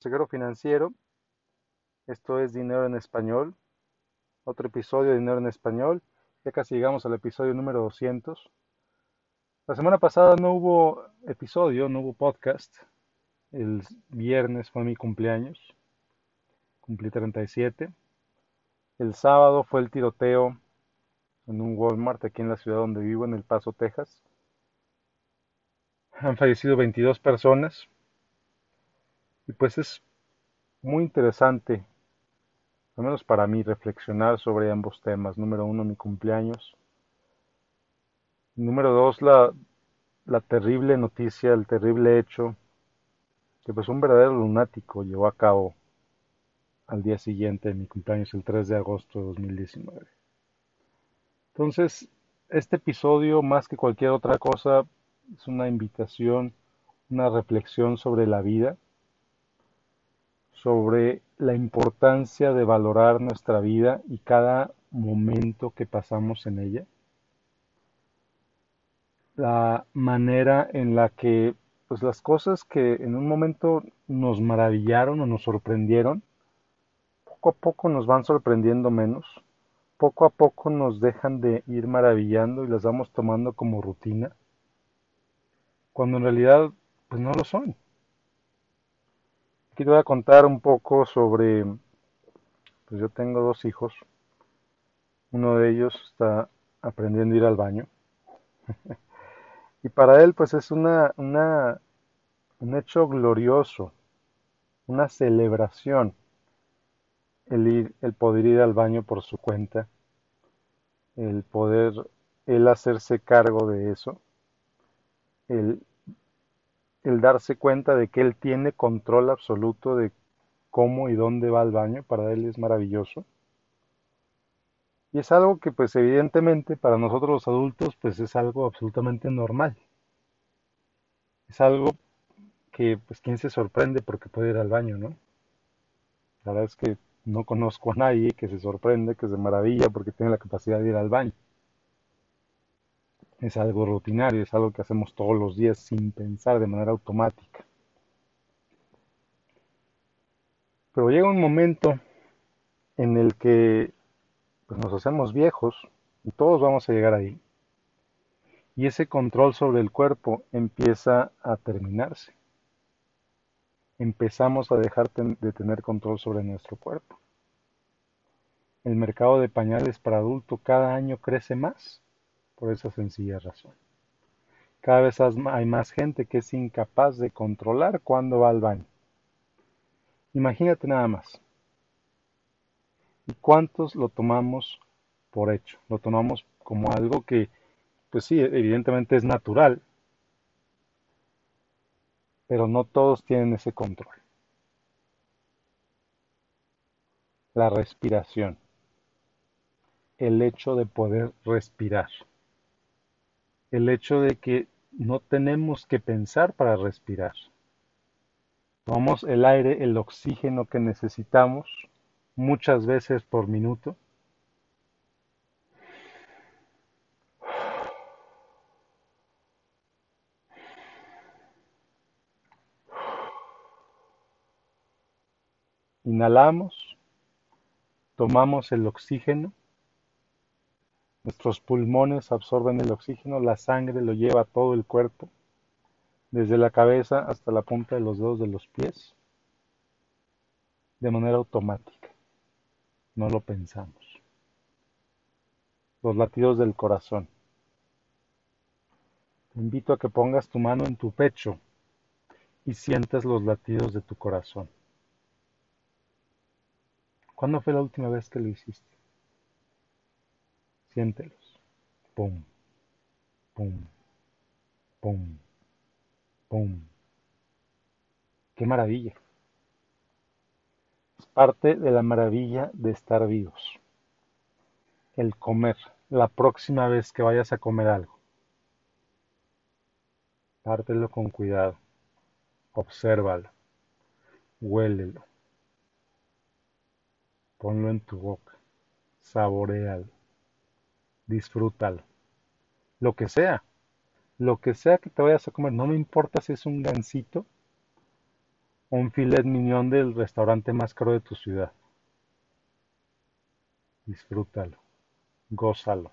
consejero financiero. Esto es Dinero en Español. Otro episodio de Dinero en Español. Ya casi llegamos al episodio número 200. La semana pasada no hubo episodio, no hubo podcast. El viernes fue mi cumpleaños. Cumplí 37. El sábado fue el tiroteo en un Walmart aquí en la ciudad donde vivo, en El Paso, Texas. Han fallecido 22 personas. Y pues es muy interesante, al menos para mí, reflexionar sobre ambos temas. Número uno, mi cumpleaños. Número dos, la, la terrible noticia, el terrible hecho que pues un verdadero lunático llevó a cabo al día siguiente de mi cumpleaños, el 3 de agosto de 2019. Entonces, este episodio, más que cualquier otra cosa, es una invitación, una reflexión sobre la vida, sobre la importancia de valorar nuestra vida y cada momento que pasamos en ella. La manera en la que pues las cosas que en un momento nos maravillaron o nos sorprendieron, poco a poco nos van sorprendiendo menos, poco a poco nos dejan de ir maravillando y las vamos tomando como rutina, cuando en realidad pues no lo son. Aquí contar un poco sobre, pues yo tengo dos hijos, uno de ellos está aprendiendo a ir al baño. y para él pues es una, una, un hecho glorioso, una celebración el, ir, el poder ir al baño por su cuenta, el poder él hacerse cargo de eso, el el darse cuenta de que él tiene control absoluto de cómo y dónde va al baño, para él es maravilloso. Y es algo que pues evidentemente para nosotros los adultos pues es algo absolutamente normal. Es algo que pues quién se sorprende porque puede ir al baño, ¿no? La verdad es que no conozco a nadie que se sorprende, que se maravilla porque tiene la capacidad de ir al baño es algo rutinario, es algo que hacemos todos los días sin pensar de manera automática. Pero llega un momento en el que pues, nos hacemos viejos y todos vamos a llegar ahí. Y ese control sobre el cuerpo empieza a terminarse. Empezamos a dejar de tener control sobre nuestro cuerpo. El mercado de pañales para adulto cada año crece más por esa sencilla razón. Cada vez hay más gente que es incapaz de controlar cuándo va al baño. Imagínate nada más. ¿Y cuántos lo tomamos por hecho? Lo tomamos como algo que, pues sí, evidentemente es natural, pero no todos tienen ese control. La respiración. El hecho de poder respirar el hecho de que no tenemos que pensar para respirar. Tomamos el aire, el oxígeno que necesitamos muchas veces por minuto. Inhalamos, tomamos el oxígeno Nuestros pulmones absorben el oxígeno, la sangre lo lleva a todo el cuerpo, desde la cabeza hasta la punta de los dedos de los pies, de manera automática. No lo pensamos. Los latidos del corazón. Te invito a que pongas tu mano en tu pecho y sientas los latidos de tu corazón. ¿Cuándo fue la última vez que lo hiciste? Siéntelos. Pum, pum, pum, pum. Qué maravilla. Es parte de la maravilla de estar vivos. El comer. La próxima vez que vayas a comer algo. Pártelo con cuidado. Obsérvalo. Huélelo. Ponlo en tu boca. Saborealo disfrútalo. Lo que sea, lo que sea que te vayas a comer, no me importa si es un gansito, un filet mignon del restaurante más caro de tu ciudad. Disfrútalo, gózalo.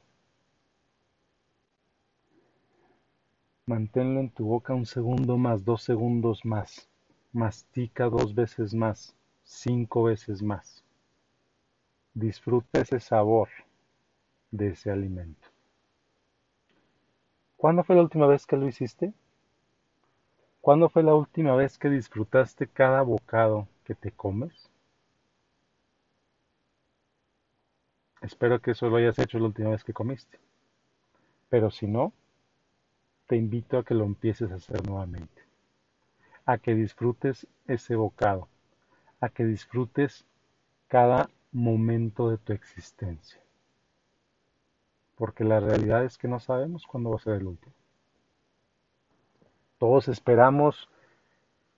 Manténlo en tu boca un segundo más, dos segundos más. Mastica dos veces más, cinco veces más. Disfruta ese sabor de ese alimento. ¿Cuándo fue la última vez que lo hiciste? ¿Cuándo fue la última vez que disfrutaste cada bocado que te comes? Espero que eso lo hayas hecho la última vez que comiste. Pero si no, te invito a que lo empieces a hacer nuevamente. A que disfrutes ese bocado. A que disfrutes cada momento de tu existencia. Porque la realidad es que no sabemos cuándo va a ser el último. Todos esperamos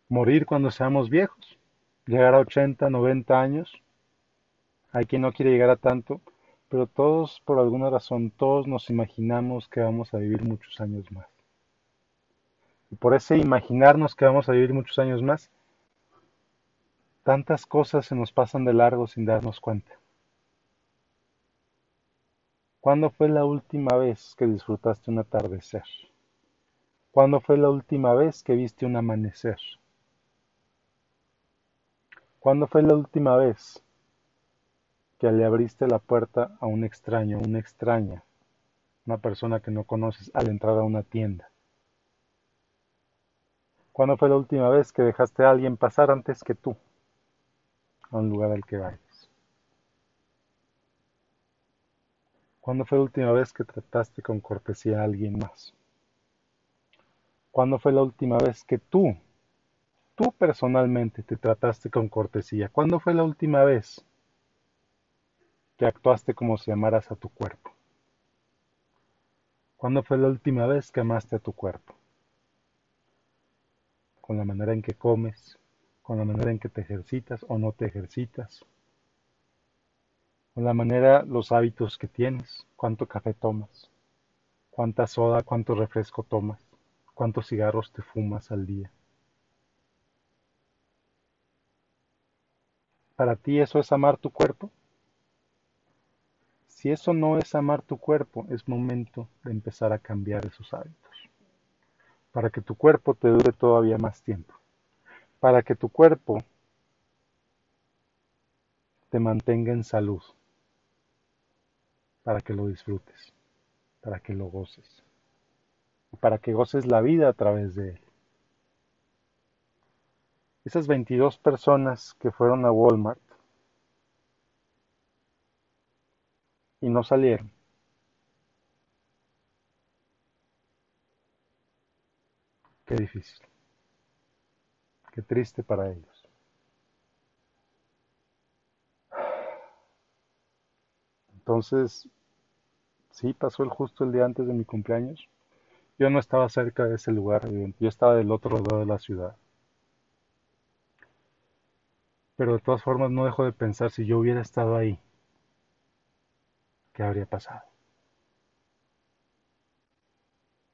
morir cuando seamos viejos, llegar a 80, 90 años. Hay quien no quiere llegar a tanto, pero todos, por alguna razón, todos nos imaginamos que vamos a vivir muchos años más. Y por ese imaginarnos que vamos a vivir muchos años más, tantas cosas se nos pasan de largo sin darnos cuenta. ¿Cuándo fue la última vez que disfrutaste un atardecer? ¿Cuándo fue la última vez que viste un amanecer? ¿Cuándo fue la última vez que le abriste la puerta a un extraño, una extraña, una persona que no conoces al entrar a una tienda? ¿Cuándo fue la última vez que dejaste a alguien pasar antes que tú a un lugar al que vayas? ¿Cuándo fue la última vez que trataste con cortesía a alguien más? ¿Cuándo fue la última vez que tú, tú personalmente te trataste con cortesía? ¿Cuándo fue la última vez que actuaste como si amaras a tu cuerpo? ¿Cuándo fue la última vez que amaste a tu cuerpo? Con la manera en que comes, con la manera en que te ejercitas o no te ejercitas, con la manera, los hábitos que tienes, cuánto café tomas, cuánta soda, cuánto refresco tomas ¿Cuántos cigarros te fumas al día? ¿Para ti eso es amar tu cuerpo? Si eso no es amar tu cuerpo, es momento de empezar a cambiar esos hábitos. Para que tu cuerpo te dure todavía más tiempo. Para que tu cuerpo te mantenga en salud. Para que lo disfrutes. Para que lo goces para que goces la vida a través de él. Esas 22 personas que fueron a Walmart y no salieron. Qué difícil. Qué triste para ellos. Entonces, sí, pasó el justo el día antes de mi cumpleaños. Yo no estaba cerca de ese lugar, yo estaba del otro lado de la ciudad. Pero de todas formas no dejo de pensar si yo hubiera estado ahí, ¿qué habría pasado?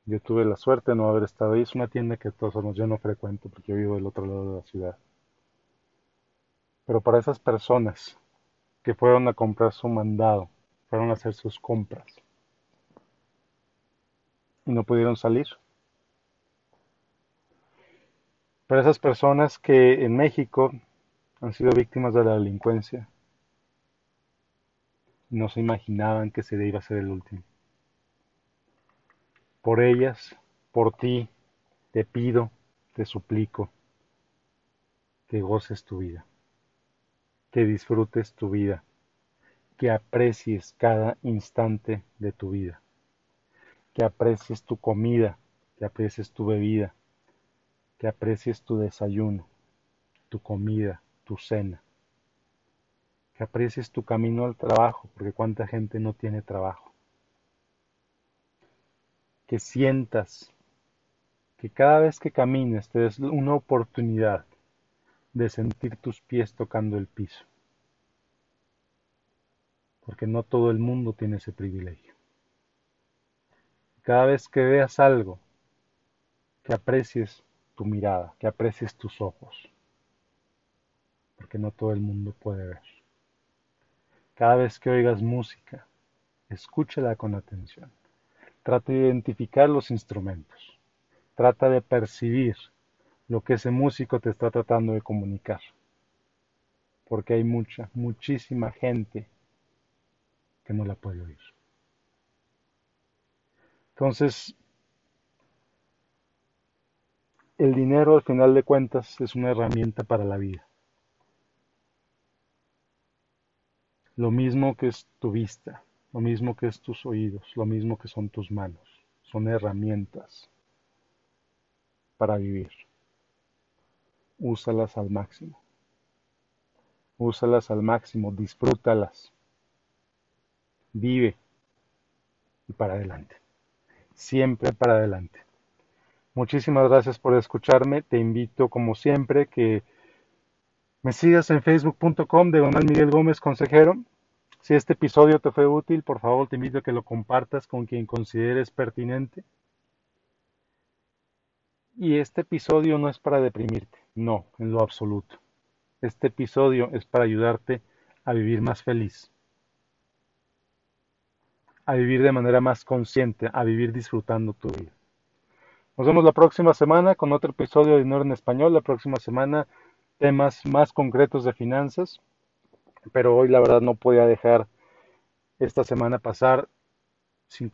Yo tuve la suerte de no haber estado ahí. Es una tienda que de todas formas yo no frecuento porque yo vivo del otro lado de la ciudad. Pero para esas personas que fueron a comprar su mandado, fueron a hacer sus compras, y no pudieron salir. Para esas personas que en México han sido víctimas de la delincuencia, no se imaginaban que se iba a ser el último. Por ellas, por ti, te pido, te suplico, que goces tu vida, que disfrutes tu vida, que aprecies cada instante de tu vida que aprecies tu comida, que aprecies tu bebida, que aprecies tu desayuno, tu comida, tu cena, que aprecies tu camino al trabajo, porque cuánta gente no tiene trabajo, que sientas que cada vez que camines te des una oportunidad de sentir tus pies tocando el piso, porque no todo el mundo tiene ese privilegio. Cada vez que veas algo, que aprecies tu mirada, que aprecies tus ojos, que no todo el mundo puede ver. Cada vez que oigas música, escúchala con atención. Trata de identificar los instrumentos. Trata de percibir lo que ese músico te está tratando de comunicar. Porque hay mucha, muchísima gente que no la puede oír. Entonces, el dinero al final de cuentas es una herramienta para la vida. Lo mismo que es tu vista, lo mismo que es tus oídos, lo mismo que son tus manos. Son herramientas para vivir. Úsalas al máximo. Úsalas al máximo, disfrútalas. Vive y para adelante. Siempre para adelante. Muchísimas gracias por escucharme. Te invito, como siempre, que me sigas en facebook.com de Donald Miguel Gómez Consejero. Si este episodio te fue útil, por favor te invito a que lo compartas con quien consideres pertinente. Y este episodio no es para deprimirte, no, en lo absoluto. Este episodio es para ayudarte a vivir más feliz, a vivir de manera más consciente, a vivir disfrutando tu vida. Nos vemos la próxima semana con otro episodio de Dinero en Español. La próxima semana temas más concretos de finanzas pero hoy la verdad no podía dejar esta semana pasar sin,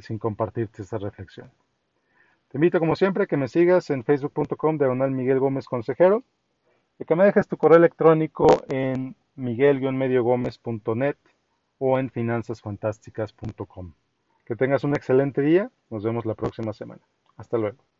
sin compartirte esta reflexión. Te invito como siempre a que me sigas en facebook.com diagonal Miguel Gómez Consejero y que me dejes tu correo electrónico en miguel-mediogomez.net o en finanzasfantásticas.com. Que tengas un excelente día. Nos vemos la próxima semana. Hasta luego.